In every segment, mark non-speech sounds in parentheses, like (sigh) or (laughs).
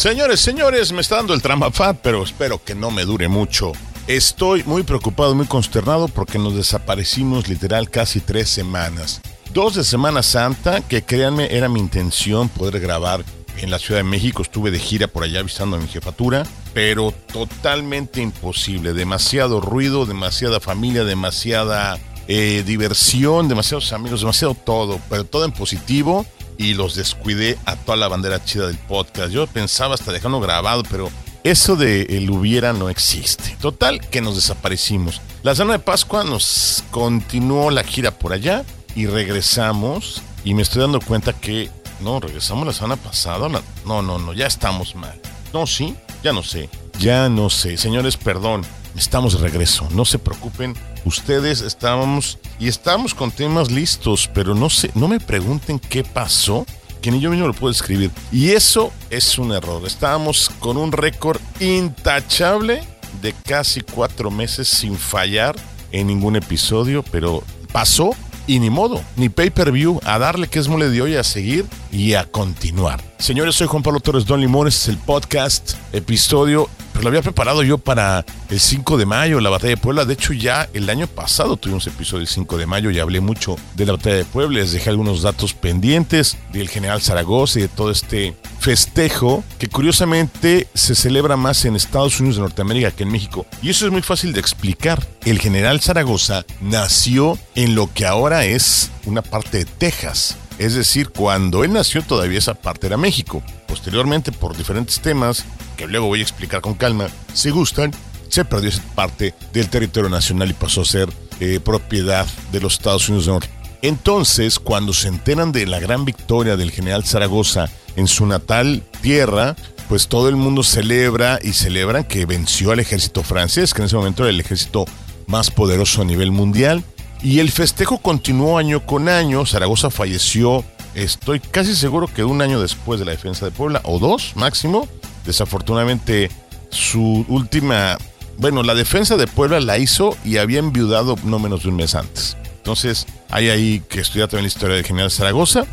Señores, señores, me está dando el tramafat, pero espero que no me dure mucho. Estoy muy preocupado, muy consternado porque nos desaparecimos literal casi tres semanas. Dos de Semana Santa, que créanme, era mi intención poder grabar en la Ciudad de México. Estuve de gira por allá visitando a mi jefatura, pero totalmente imposible. Demasiado ruido, demasiada familia, demasiada eh, diversión, demasiados amigos, demasiado todo, pero todo en positivo y los descuidé a toda la bandera chida del podcast. Yo pensaba hasta dejarlo grabado, pero eso de el hubiera no existe. Total, que nos desaparecimos. La semana de Pascua nos continuó la gira por allá y regresamos. Y me estoy dando cuenta que no, regresamos la semana pasada. No, no, no, ya estamos mal. No, sí, ya no sé. Ya no sé. Señores, perdón. Estamos de regreso. No se preocupen. Ustedes estábamos y estábamos con temas listos, pero no sé, no me pregunten qué pasó, que ni yo mismo lo puedo escribir. Y eso es un error. Estábamos con un récord intachable de casi cuatro meses sin fallar en ningún episodio, pero pasó y ni modo, ni pay-per-view, a darle que es mole de hoy, a seguir y a continuar. Señores, soy Juan Pablo Torres Don Limón, este es el podcast, episodio lo había preparado yo para el 5 de mayo, la batalla de Puebla. De hecho, ya el año pasado tuvimos episodio del 5 de mayo y hablé mucho de la batalla de Puebla. Les dejé algunos datos pendientes del general Zaragoza y de todo este festejo que curiosamente se celebra más en Estados Unidos de Norteamérica que en México. Y eso es muy fácil de explicar. El general Zaragoza nació en lo que ahora es una parte de Texas. Es decir, cuando él nació todavía esa parte era México. Posteriormente, por diferentes temas, que luego voy a explicar con calma, si gustan, se perdió esa parte del territorio nacional y pasó a ser eh, propiedad de los Estados Unidos de Norte. Entonces, cuando se enteran de la gran victoria del general Zaragoza en su natal tierra, pues todo el mundo celebra y celebran que venció al ejército francés, que en ese momento era el ejército más poderoso a nivel mundial, y el festejo continuó año con año. Zaragoza falleció, estoy casi seguro que un año después de la defensa de Puebla, o dos máximo. Desafortunadamente, su última. Bueno, la defensa de Puebla la hizo y había enviudado no menos de un mes antes. Entonces, hay ahí que estudiar también la historia del general Zaragoza.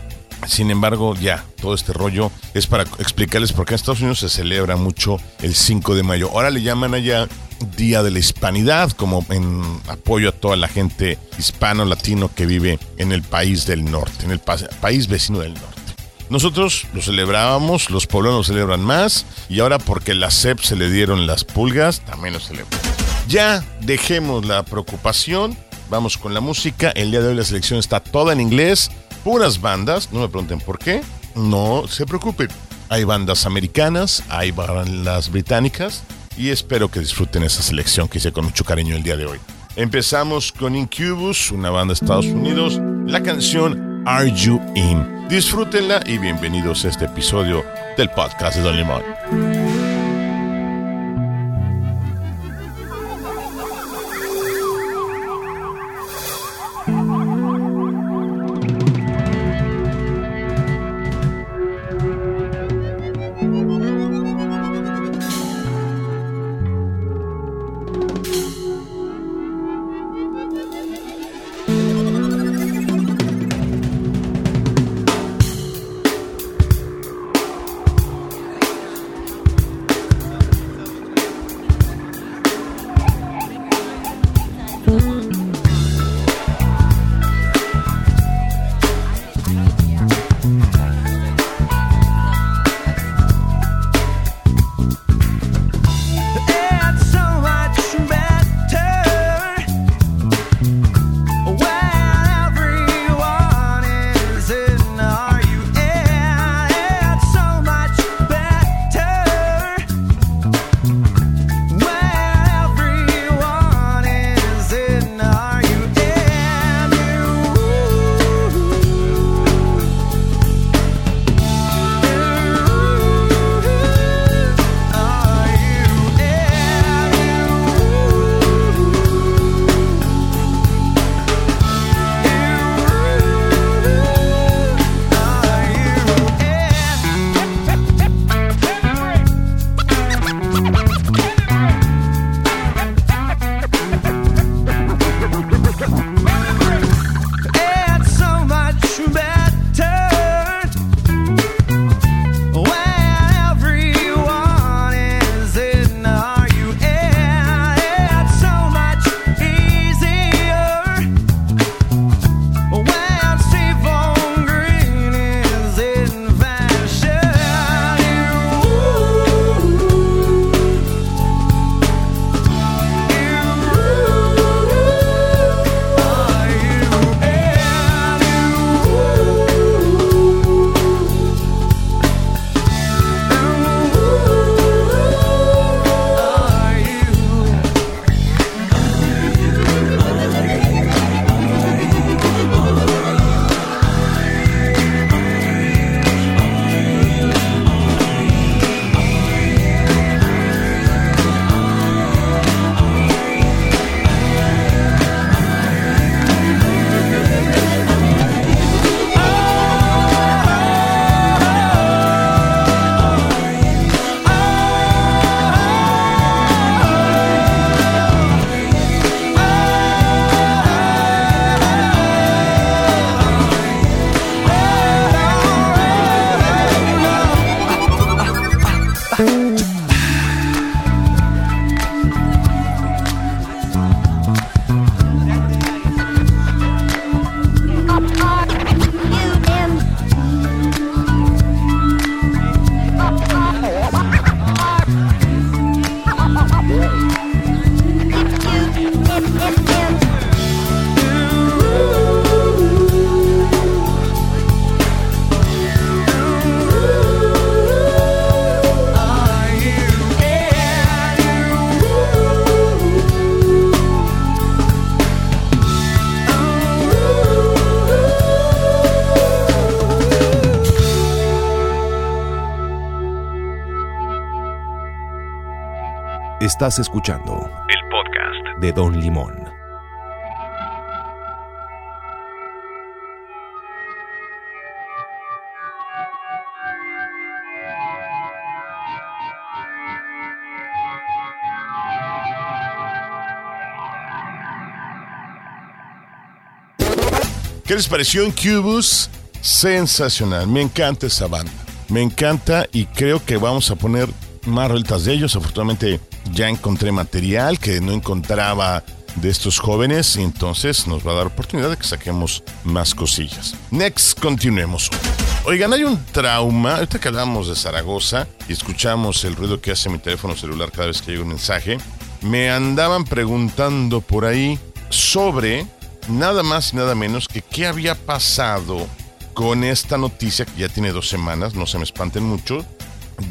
Sin embargo, ya, todo este rollo es para explicarles por qué en Estados Unidos se celebra mucho el 5 de mayo. Ahora le llaman allá Día de la Hispanidad, como en apoyo a toda la gente hispano-latino que vive en el país del norte, en el país vecino del norte. Nosotros lo celebrábamos, los poblanos celebran más, y ahora porque la CEP se le dieron las pulgas, también lo celebran. Ya dejemos la preocupación, vamos con la música. El día de hoy la selección está toda en inglés, puras bandas, no me pregunten por qué, no se preocupen. Hay bandas americanas, hay bandas británicas, y espero que disfruten esa selección que hice con mucho cariño el día de hoy. Empezamos con Incubus, una banda de Estados Unidos, la canción Are You In. Disfrútenla y bienvenidos a este episodio del podcast de Don Limón. Estás escuchando el podcast de Don Limón. ¿Qué les pareció en Cubus? Sensacional, me encanta esa banda. Me encanta y creo que vamos a poner más vueltas de ellos. Afortunadamente ya encontré material que no encontraba de estos jóvenes y entonces nos va a dar oportunidad de que saquemos más cosillas. Next, continuemos. Oigan, hay un trauma. Ahorita que hablamos de Zaragoza y escuchamos el ruido que hace mi teléfono celular cada vez que llega un mensaje, me andaban preguntando por ahí sobre nada más y nada menos que qué había pasado con esta noticia que ya tiene dos semanas, no se me espanten mucho,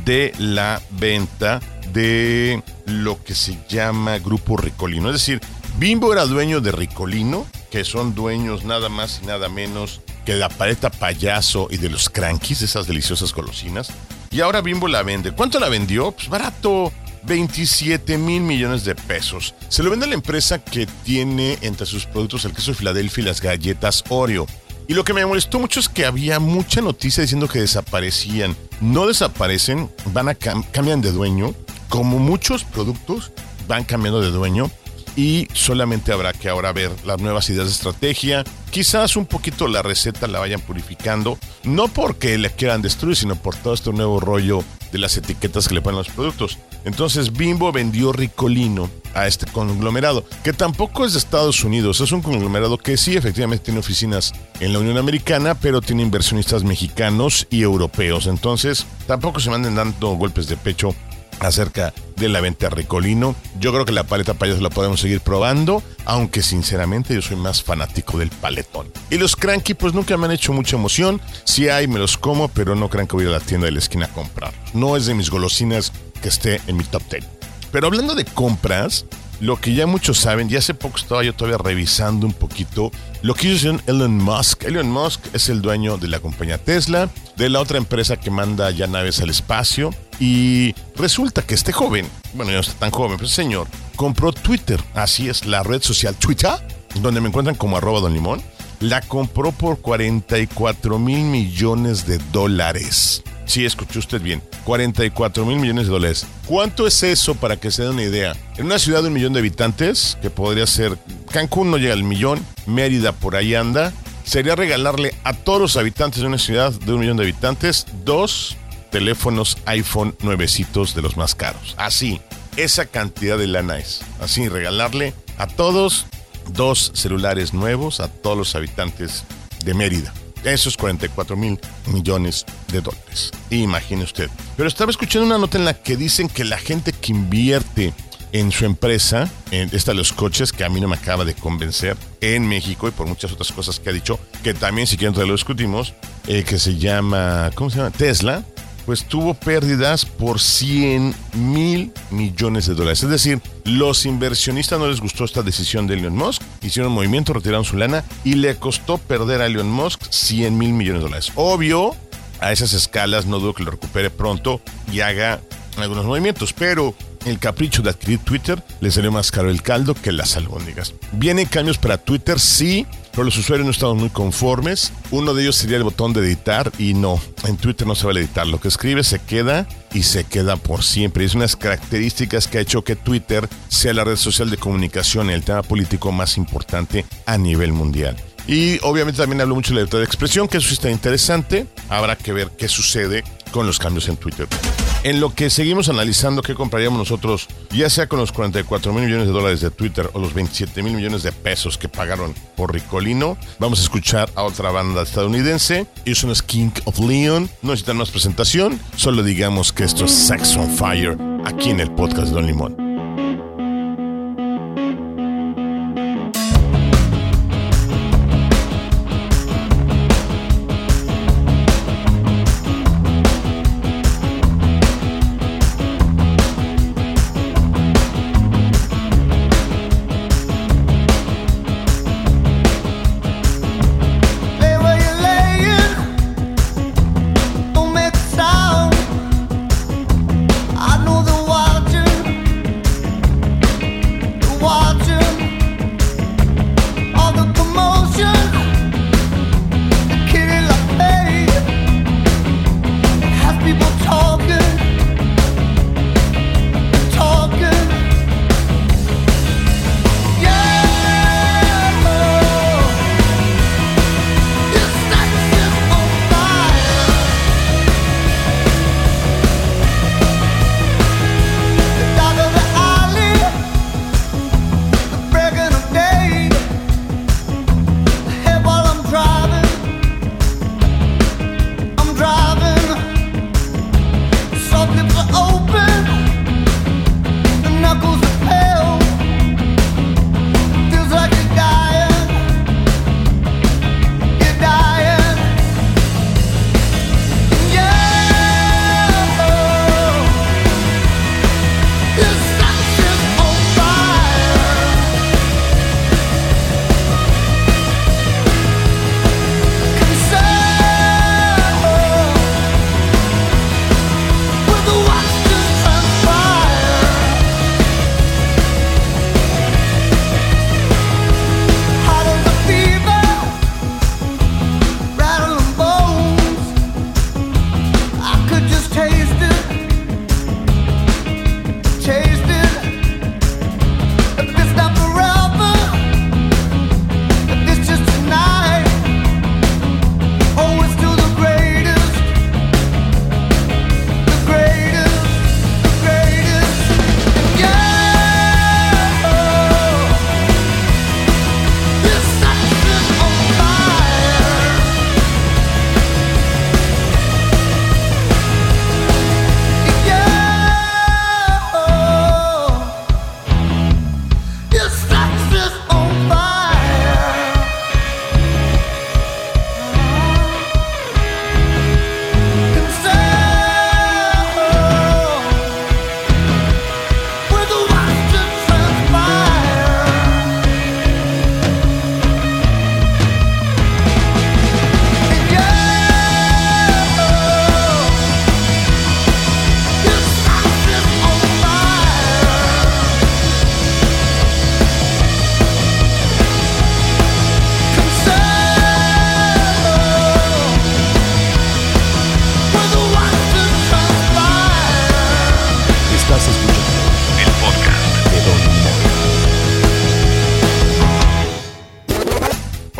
de la venta de lo que se llama Grupo Ricolino. Es decir, Bimbo era dueño de Ricolino, que son dueños nada más y nada menos que la paleta payaso y de los crankies, esas deliciosas golosinas. Y ahora Bimbo la vende. ¿Cuánto la vendió? Pues barato. 27 mil millones de pesos. Se lo vende a la empresa que tiene entre sus productos el queso de Filadelfia y las galletas Oreo. Y lo que me molestó mucho es que había mucha noticia diciendo que desaparecían. No desaparecen, van a cambian de dueño. Como muchos productos van cambiando de dueño y solamente habrá que ahora ver las nuevas ideas de estrategia. Quizás un poquito la receta la vayan purificando, no porque le quieran destruir, sino por todo este nuevo rollo de las etiquetas que le ponen los productos. Entonces Bimbo vendió Ricolino a este conglomerado, que tampoco es de Estados Unidos, es un conglomerado que sí efectivamente tiene oficinas en la Unión Americana, pero tiene inversionistas mexicanos y europeos. Entonces tampoco se manden dando golpes de pecho acerca de la venta Ricolino. Yo creo que la paleta payaso la podemos seguir probando, aunque sinceramente yo soy más fanático del paletón. Y los cranky pues nunca me han hecho mucha emoción. Si hay me los como, pero no crean que voy a la tienda de la esquina a comprar. No es de mis golosinas que esté en mi top 10. Pero hablando de compras, lo que ya muchos saben, ya hace poco estaba yo todavía revisando un poquito lo que hizo Elon Musk. Elon Musk es el dueño de la compañía Tesla, de la otra empresa que manda ya naves al espacio. Y resulta que este joven, bueno, ya no está tan joven, pero señor, compró Twitter. Así es, la red social Twitter, donde me encuentran como arroba don limón. La compró por 44 mil millones de dólares. Sí, escuchó usted bien. 44 mil millones de dólares. ¿Cuánto es eso para que se dé una idea? En una ciudad de un millón de habitantes, que podría ser Cancún no llega al millón, Mérida por ahí anda, sería regalarle a todos los habitantes de una ciudad de un millón de habitantes dos teléfonos iPhone nuevecitos de los más caros. Así, esa cantidad de lana es. Así, regalarle a todos dos celulares nuevos a todos los habitantes de Mérida. Esos 44 mil millones de dólares. Imagine usted. Pero estaba escuchando una nota en la que dicen que la gente que invierte en su empresa, en esta de los coches, que a mí no me acaba de convencer, en México y por muchas otras cosas que ha dicho, que también si quieren lo discutimos, eh, que se llama, ¿cómo se llama? Tesla, pues tuvo pérdidas por 100 mil millones de dólares. Es decir, los inversionistas no les gustó esta decisión de Elon Musk, hicieron movimiento, retiraron su lana y le costó perder a Elon Musk 100 mil millones de dólares. Obvio, a esas escalas no dudo que lo recupere pronto y haga algunos movimientos, pero el capricho de adquirir Twitter le salió más caro el caldo que las albóndigas. ¿Vienen cambios para Twitter? Sí, pero los usuarios no estamos muy conformes. Uno de ellos sería el botón de editar y no, en Twitter no se va a editar. Lo que escribe se queda y se queda por siempre. Es unas características que ha hecho que Twitter sea la red social de comunicación el tema político más importante a nivel mundial. Y obviamente también hablo mucho de la libertad de expresión, que eso está interesante. Habrá que ver qué sucede con los cambios en Twitter. En lo que seguimos analizando qué compraríamos nosotros, ya sea con los 44 mil millones de dólares de Twitter o los 27 mil millones de pesos que pagaron por Ricolino, vamos a escuchar a otra banda estadounidense. Ellos son King of Leon. No necesitan más presentación, solo digamos que esto es Sex on Fire aquí en el podcast de Don Limón.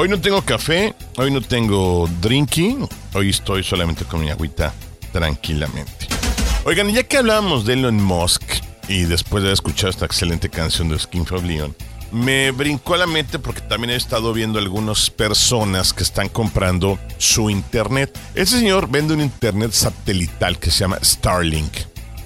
Hoy no tengo café, hoy no tengo drinking, hoy estoy solamente con mi agüita tranquilamente. Oigan, ya que hablábamos de Elon Musk y después de haber escuchado esta excelente canción de Skin of Leon, me brincó a la mente porque también he estado viendo algunas personas que están comprando su internet. Este señor vende un internet satelital que se llama Starlink.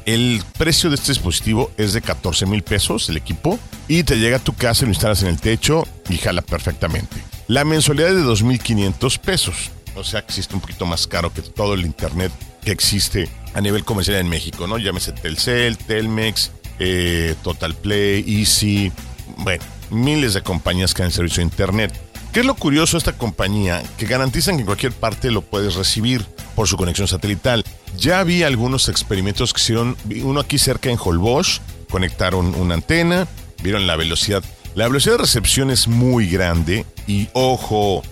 El precio de este dispositivo es de 14 mil pesos, el equipo, y te llega a tu casa, lo instalas en el techo y jala perfectamente. La mensualidad es de 2.500 pesos, o sea existe un poquito más caro que todo el internet que existe a nivel comercial en México, ¿no? Llámese Telcel, Telmex, eh, Total Play, Easy, bueno, miles de compañías que dan servicio de internet. ¿Qué es lo curioso de esta compañía? Que garantizan que en cualquier parte lo puedes recibir por su conexión satelital. Ya vi algunos experimentos que hicieron, uno aquí cerca en Holbox, conectaron una antena, vieron la velocidad. La velocidad de recepción es muy grande y ojo,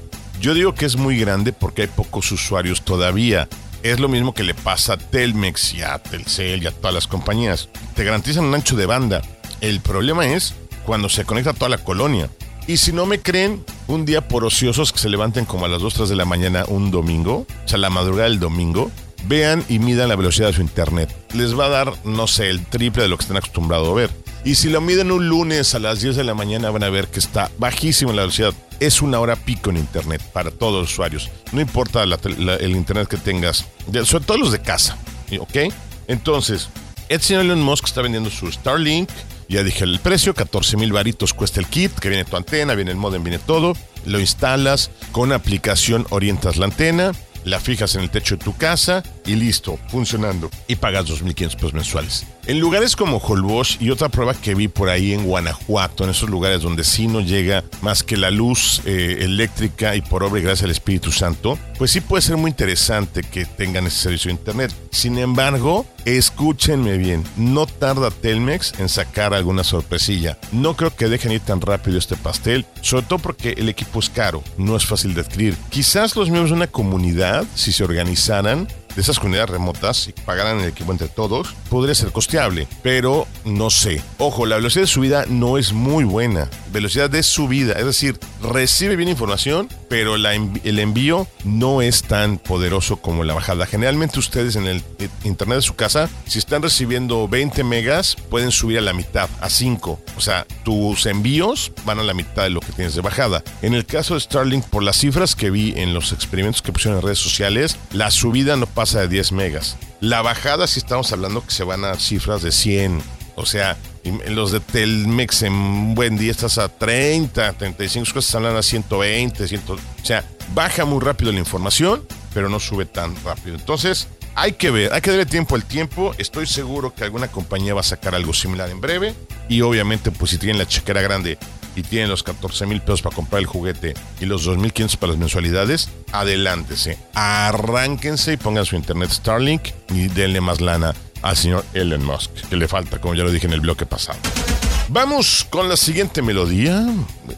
yo digo que es muy grande porque hay pocos usuarios todavía. Es lo mismo que le pasa a Telmex y a Telcel y a todas las compañías. Te garantizan un ancho de banda. El problema es cuando se conecta toda la colonia. Y si no me creen, un día por ociosos que se levanten como a las 2, 3 de la mañana un domingo, o sea, la madrugada del domingo, vean y midan la velocidad de su internet. les va a dar, no sé, el triple de lo que están acostumbrados a ver. Y si lo miden un lunes a las 10 de la mañana van a ver que está bajísimo la velocidad. Es una hora pico en Internet para todos los usuarios. No importa el Internet que tengas, sobre todo los de casa. ¿Ok? Entonces, el señor Elon Musk está vendiendo su Starlink. Ya dije el precio, 14 mil varitos cuesta el kit, que viene tu antena, viene el modem, viene todo. Lo instalas, con aplicación orientas la antena, la fijas en el techo de tu casa y listo, funcionando. Y pagas 2.500 pesos mensuales. En lugares como Holbox y otra prueba que vi por ahí en Guanajuato, en esos lugares donde sí no llega más que la luz eh, eléctrica y por obra y gracias al Espíritu Santo, pues sí puede ser muy interesante que tengan ese servicio de internet. Sin embargo, escúchenme bien, no tarda Telmex en sacar alguna sorpresilla. No creo que dejen ir tan rápido este pastel, sobre todo porque el equipo es caro, no es fácil de adquirir. Quizás los miembros de una comunidad, si se organizaran, de esas comunidades remotas y pagaran el equipo entre todos, podría ser costeable, pero no sé. Ojo, la velocidad de subida no es muy buena. Velocidad de subida, es decir, recibe bien información, pero el envío no es tan poderoso como la bajada. Generalmente ustedes en el eh, internet de su casa, si están recibiendo 20 megas, pueden subir a la mitad, a 5. O sea, tus envíos van a la mitad de lo que tienes de bajada. En el caso de Starlink, por las cifras que vi en los experimentos que pusieron en redes sociales, la subida no pasa de 10 megas. La bajada, si estamos hablando que se van a cifras de 100. O sea, los de Telmex en buen día estás a 30, 35 cosas, hablan a 120, 100. O sea, baja muy rápido la información, pero no sube tan rápido. Entonces, hay que ver, hay que darle tiempo al tiempo. Estoy seguro que alguna compañía va a sacar algo similar en breve. Y obviamente, pues si tienen la chequera grande y tienen los 14 mil pesos para comprar el juguete y los 2.500 para las mensualidades, adelántese, arránquense y pongan su internet Starlink y denle más lana al señor Elon Musk, que le falta, como ya lo dije en el bloque pasado. Vamos con la siguiente melodía,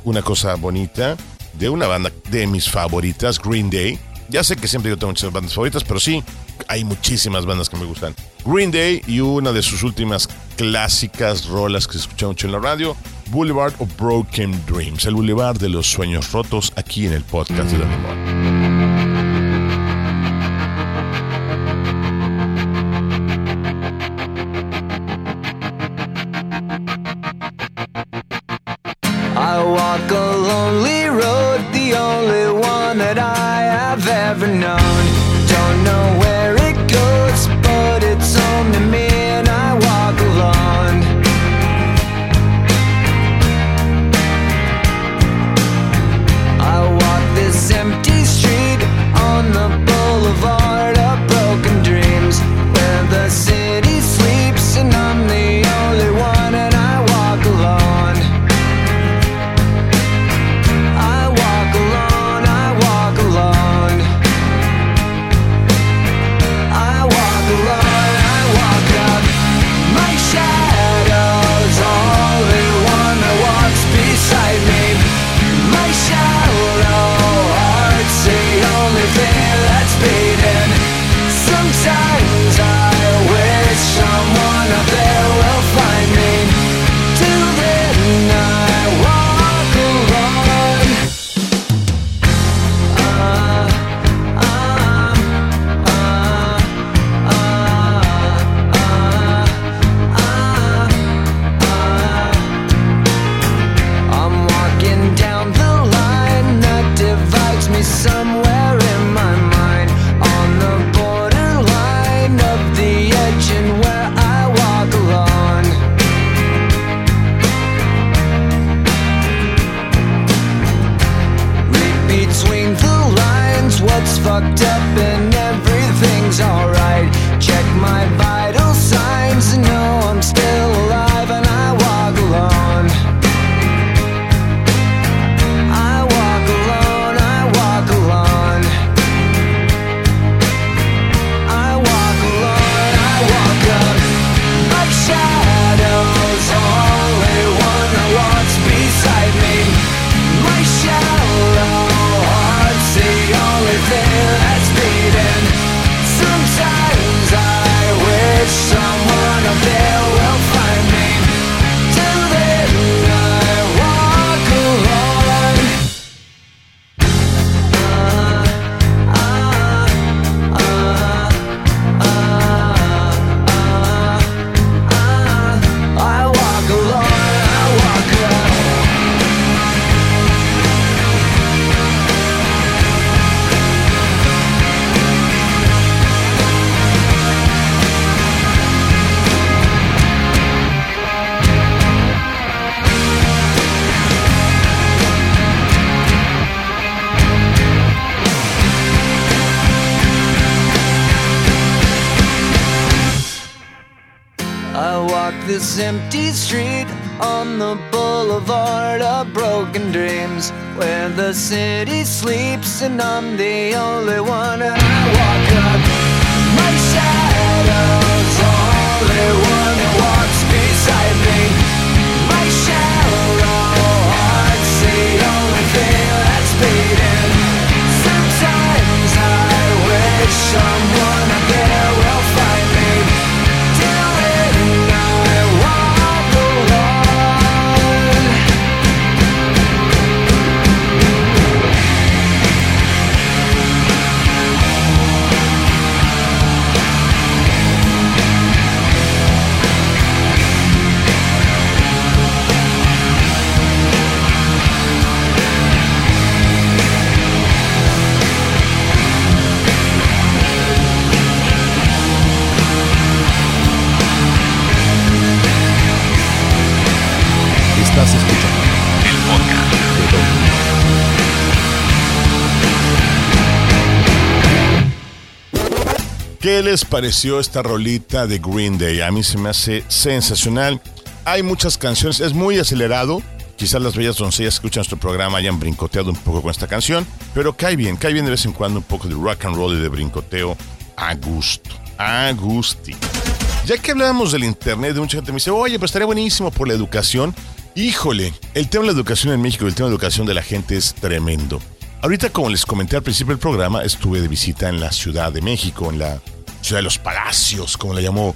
una cosa bonita de una banda de mis favoritas, Green Day. Ya sé que siempre yo tengo muchas bandas favoritas, pero sí, hay muchísimas bandas que me gustan. Green Day y una de sus últimas clásicas rolas que se escuchan mucho en la radio, Boulevard of Broken Dreams, el Boulevard de los Sueños Rotos, aquí en el podcast de Don Limón. I walk this empty street on the boulevard of broken dreams where the city sleeps and I'm the only one. I walk up my shadow's only one that walks beside me. My shallow heart's the only thing that's beating. Sometimes I wish someone ¿Qué les pareció esta rolita de Green Day? A mí se me hace sensacional. Hay muchas canciones, es muy acelerado. Quizás las bellas doncellas que escuchan nuestro programa hayan brincoteado un poco con esta canción, pero cae bien, cae bien de vez en cuando un poco de rock and roll y de brincoteo a gusto, a gusti. Ya que hablábamos del internet, mucha gente me dice, oye, pues estaría buenísimo por la educación. Híjole, el tema de la educación en México y el tema de educación de la gente es tremendo. Ahorita, como les comenté al principio del programa, estuve de visita en la Ciudad de México, en la Ciudad de los Palacios, como la llamó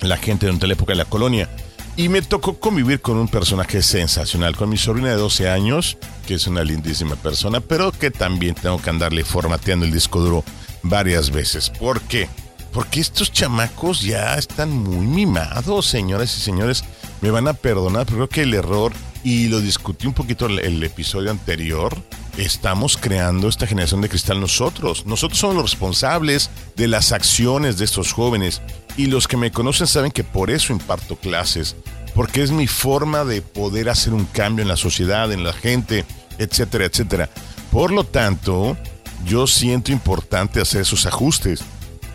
la gente durante la época de la colonia. Y me tocó convivir con un personaje sensacional, con mi sobrina de 12 años, que es una lindísima persona, pero que también tengo que andarle formateando el disco duro varias veces. ¿Por qué? Porque estos chamacos ya están muy mimados, señoras y señores. Me van a perdonar, pero creo que el error, y lo discutí un poquito el, el episodio anterior, estamos creando esta generación de cristal nosotros. Nosotros somos los responsables de las acciones de estos jóvenes. Y los que me conocen saben que por eso imparto clases. Porque es mi forma de poder hacer un cambio en la sociedad, en la gente, etcétera, etcétera. Por lo tanto, yo siento importante hacer esos ajustes.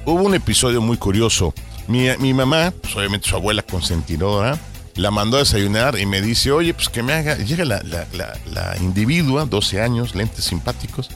Hubo un episodio muy curioso. Mi, mi mamá, pues obviamente su abuela consentidora, la mandó a desayunar y me dice, oye, pues que me haga, llega la, la, individua, 12 años, lentes simpáticos,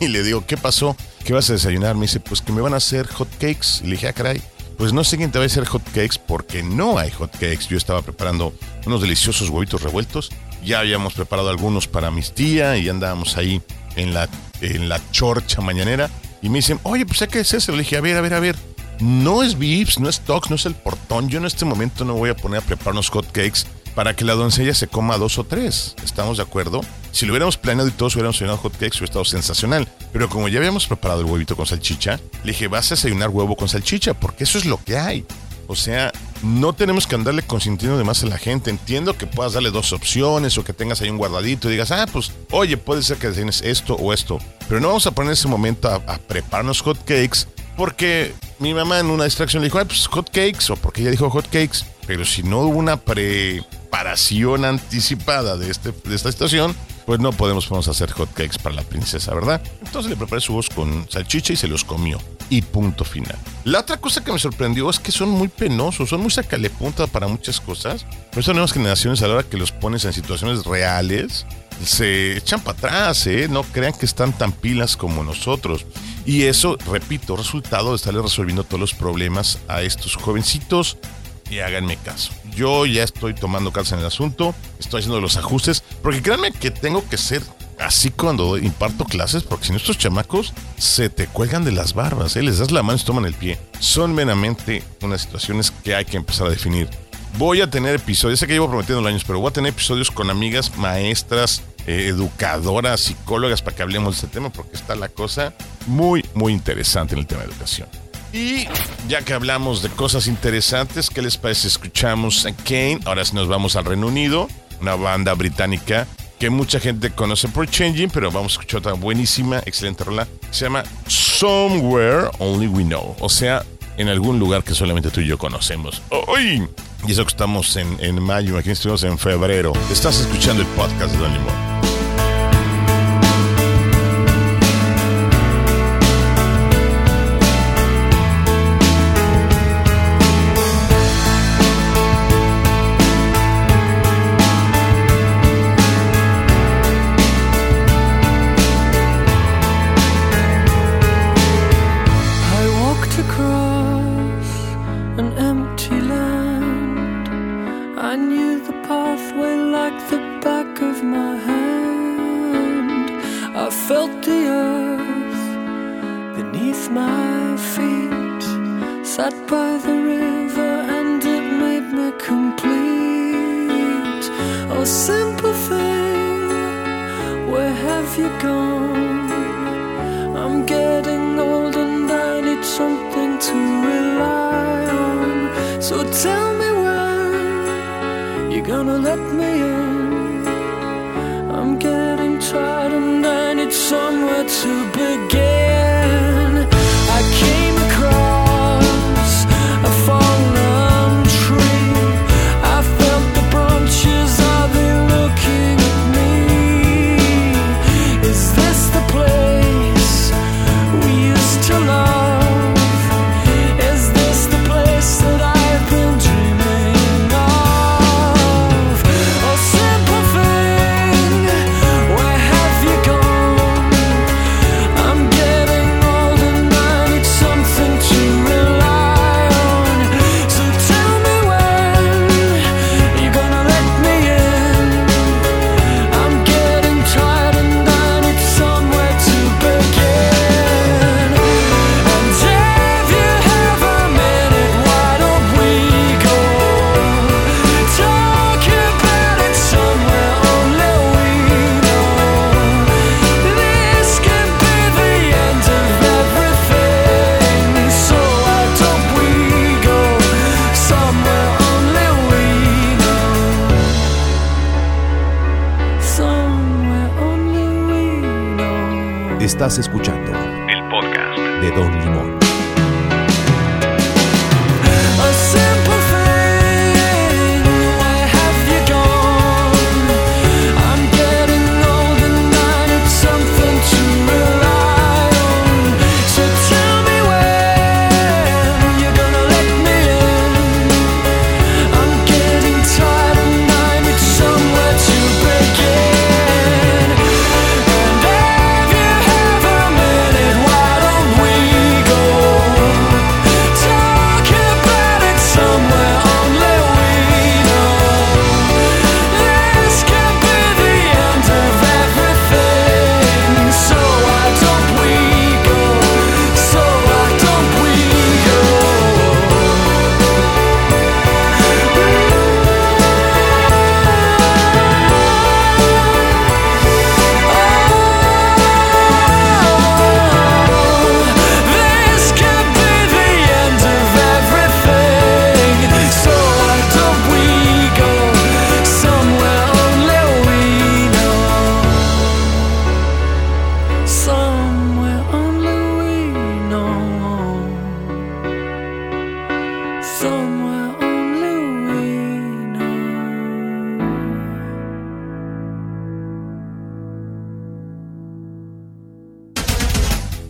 y le digo, ¿qué pasó? ¿Qué vas a desayunar? Me dice, pues que me van a hacer hot cakes. Y le dije, ah, caray, pues no sé quién te va a hacer hot cakes porque no hay hot cakes. Yo estaba preparando unos deliciosos huevitos revueltos. Ya habíamos preparado algunos para mis tía y andábamos ahí en la, en la chorcha mañanera. Y me dicen, oye, pues ¿qué es eso? Le dije, a ver, a ver, a ver. No es Vips, no es Tox, no es el portón. Yo en este momento no voy a poner a preparar unos hot cakes para que la doncella se coma dos o tres. ¿Estamos de acuerdo? Si lo hubiéramos planeado y todos hubiéramos cenado hot cakes, hubiera estado sensacional. Pero como ya habíamos preparado el huevito con salchicha, le dije, vas a desayunar huevo con salchicha, porque eso es lo que hay. O sea, no tenemos que andarle consintiendo de más a la gente. Entiendo que puedas darle dos opciones o que tengas ahí un guardadito y digas, ah, pues, oye, puede ser que desayunes esto o esto. Pero no vamos a poner ese momento a, a prepararnos hot cakes porque mi mamá en una distracción le dijo, pues hot cakes, o porque ella dijo hot cakes. Pero si no hubo una preparación anticipada de, este, de esta situación, pues no podemos hacer hot cakes para la princesa, ¿verdad? Entonces le preparé su voz con salchicha y se los comió. Y punto final. La otra cosa que me sorprendió es que son muy penosos, son muy sacalepunta para muchas cosas. Por eso nuevas generaciones a la hora que los pones en situaciones reales, se echan para atrás, ¿eh? No crean que están tan pilas como nosotros. Y eso, repito, resultado de estarle resolviendo todos los problemas a estos jovencitos. Y háganme caso. Yo ya estoy tomando cartas en el asunto, estoy haciendo los ajustes, porque créanme que tengo que ser así cuando imparto clases, porque si no estos chamacos se te cuelgan de las barbas, ¿eh? les das la mano y toman el pie. Son meramente unas situaciones que hay que empezar a definir. Voy a tener episodios, sé que llevo prometiendo años, pero voy a tener episodios con amigas, maestras, eh, educadoras, psicólogas, para que hablemos de este tema, porque está la cosa muy, muy interesante en el tema de educación. Y ya que hablamos de cosas interesantes, ¿qué les parece? Escuchamos a Kane, ahora sí nos vamos al Reino Unido, una banda británica que mucha gente conoce por Changing, pero vamos a escuchar otra buenísima, excelente rola, se llama Somewhere Only We Know, o sea, en algún lugar que solamente tú y yo conocemos. ¡Uy! Y eso que estamos en, en mayo, aquí estuvimos en febrero. Estás escuchando el podcast de Don Limón.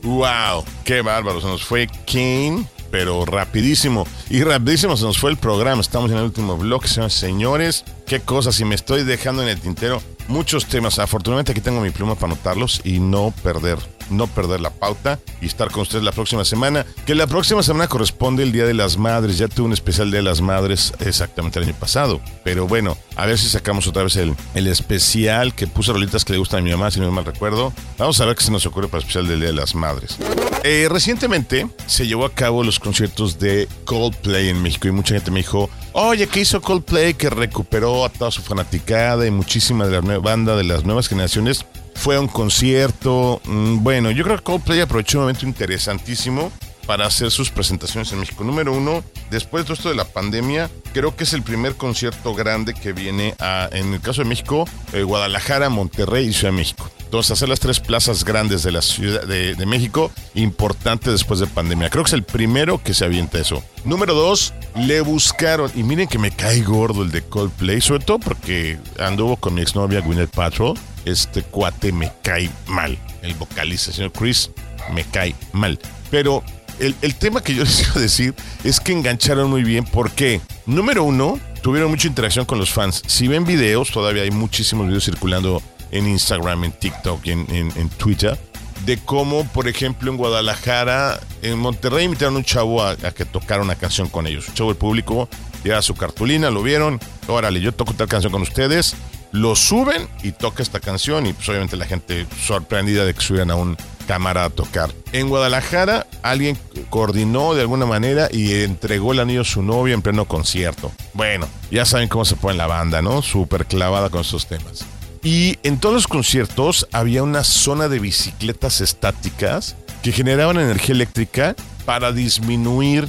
¡Wow! ¡Qué bárbaro! Se nos fue Kane, pero rapidísimo. Y rapidísimo se nos fue el programa. Estamos en el último bloque, señores. Qué cosas. Y me estoy dejando en el tintero muchos temas. Afortunadamente aquí tengo mi pluma para anotarlos y no perder, no perder la pauta y estar con ustedes la próxima semana. Que la próxima semana corresponde el Día de las Madres. Ya tuve un especial Día de las Madres exactamente el año pasado. Pero bueno, a ver si sacamos otra vez el, el especial que puse rolitas que le gustan a mi mamá, si no mal recuerdo. Vamos a ver qué se nos ocurre para el especial del Día de las Madres. Eh, recientemente se llevó a cabo los conciertos de Coldplay en México y mucha gente me dijo, oye, ¿qué hizo Coldplay? Que recuperó a toda su fanaticada y muchísima de la banda de las nuevas generaciones. Fue a un concierto. Mm, Bueno, yo creo que Coldplay aprovechó un momento interesantísimo para hacer sus presentaciones en México. Número uno, después de esto de la pandemia, creo que es el primer concierto grande que viene a, en el caso de México, eh, Guadalajara, Monterrey y Ciudad de México. Entonces, hacer las tres plazas grandes de la Ciudad de, México, importante después de pandemia. Creo que es el primero que se avienta eso. Número dos, le buscaron, y miren que me cae gordo el de Coldplay, sobre todo porque anduvo con mi exnovia Gwyneth Paltrow. Este cuate me cae mal. El vocalista, señor Chris, me cae mal. Pero el, el tema que yo (laughs) les quiero decir es que engancharon muy bien porque, número uno, tuvieron mucha interacción con los fans. Si ven videos, todavía hay muchísimos videos circulando en Instagram, en TikTok en, en- Twitter, de cómo, por ejemplo, en Guadalajara, en Monterrey invitaron a un chavo a, a que tocara una canción con ellos. Un chavo del público lleva su cartulina, lo vieron, órale, yo toco tal canción con ustedes, lo suben y toca esta canción y pues obviamente la gente sorprendida de que subieran a un cámara a tocar. En Guadalajara alguien coordinó de alguna manera y entregó el anillo a su novia en pleno concierto. Bueno, ya saben cómo se pone la banda, ¿no? Súper clavada con esos temas. Y en todos los conciertos había una zona de bicicletas estáticas que generaban energía eléctrica para disminuir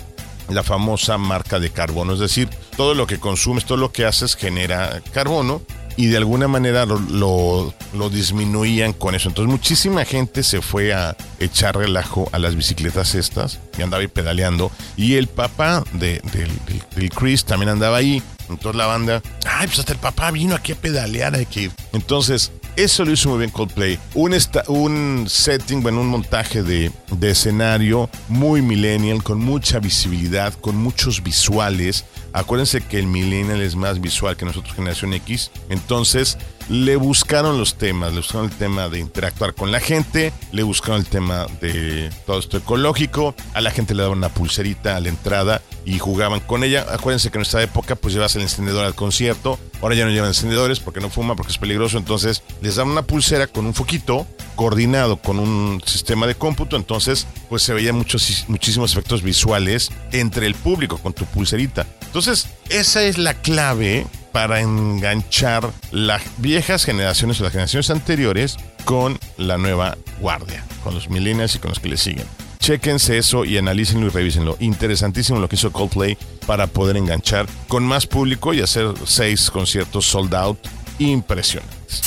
la famosa marca de carbono. Es decir, todo lo que consumes, todo lo que haces genera carbono y de alguna manera lo, lo, disminuían con eso. Entonces muchísima gente se fue a echar relajo a las bicicletas estas y andaba ahí pedaleando. Y el papá de, del, Chris también andaba ahí. Entonces la banda, ay, pues hasta el papá vino aquí a pedalear, hay que. Entonces, eso lo hizo muy bien Coldplay. Un, un setting, bueno, un montaje de, de escenario muy millennial, con mucha visibilidad, con muchos visuales. Acuérdense que el millennial es más visual que nosotros, generación X. Entonces, le buscaron los temas, le buscaron el tema de interactuar con la gente, le buscaron el tema de todo esto ecológico, a la gente le daban una pulserita a la entrada y jugaban con ella. Acuérdense que en nuestra época pues llevas el encendedor al concierto, ahora ya no llevan encendedores porque no fuma, porque es peligroso, entonces les dan una pulsera con un foquito coordinado con un sistema de cómputo, entonces pues se veían muchos, muchísimos efectos visuales entre el público con tu pulserita. Entonces, esa es la clave para enganchar las viejas generaciones o las generaciones anteriores con la nueva guardia, con los millennials y con los que le siguen. Chequense eso y analícenlo y revísenlo. Interesantísimo lo que hizo Coldplay para poder enganchar con más público y hacer seis conciertos sold out impresionantes.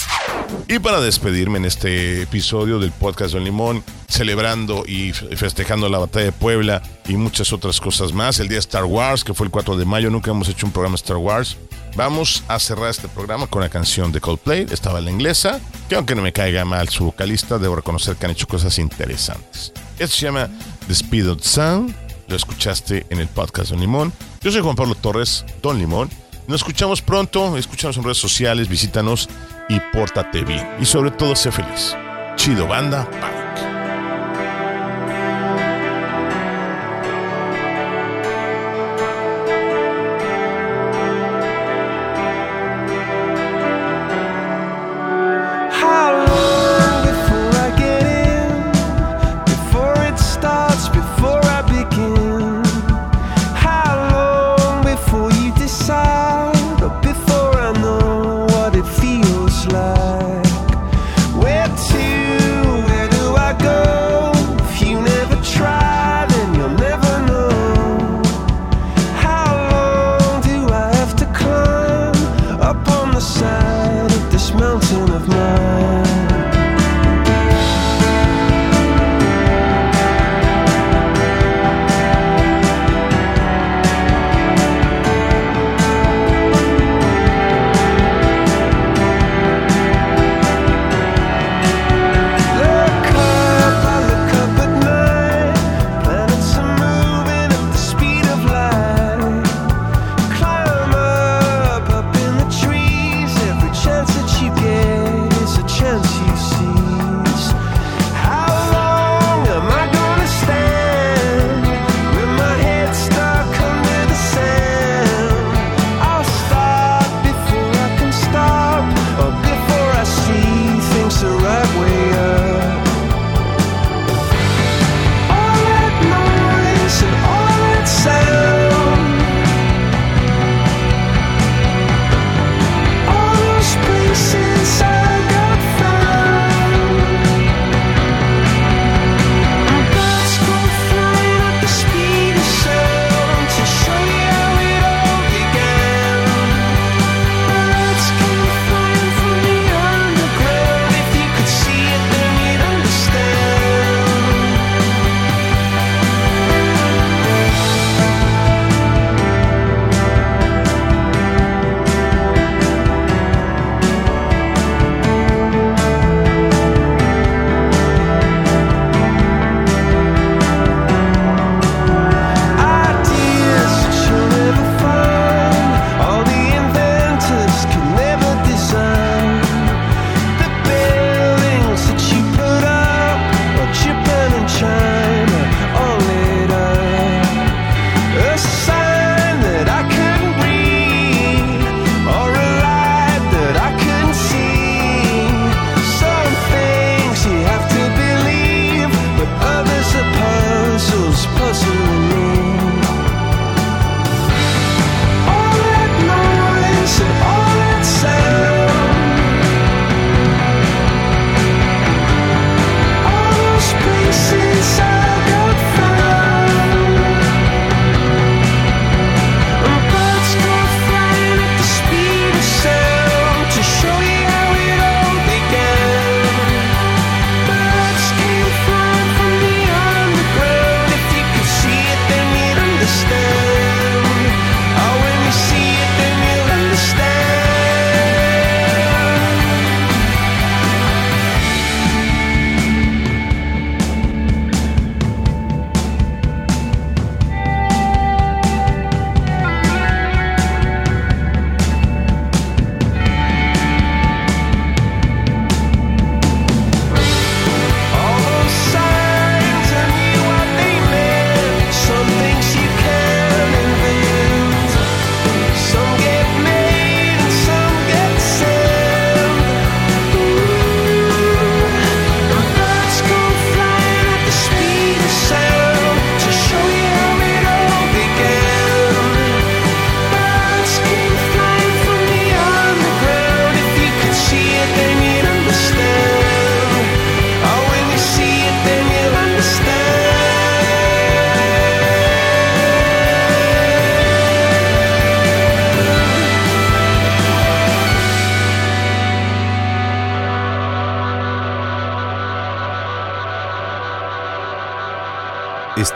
Y para despedirme en este episodio del podcast Don Limón, celebrando y festejando la batalla de Puebla y muchas otras cosas más, el día Star Wars, que fue el 4 de mayo, nunca hemos hecho un programa Star Wars. Vamos a cerrar este programa con la canción de Coldplay, estaba la inglesa, que aunque no me caiga mal su vocalista, debo reconocer que han hecho cosas interesantes. Esto se llama The Speed of Sound, lo escuchaste en el podcast Don Limón. Yo soy Juan Pablo Torres, Don Limón. Nos escuchamos pronto, escúchanos en redes sociales, visítanos y pórtate bien. Y sobre todo, sé feliz. Chido Banda.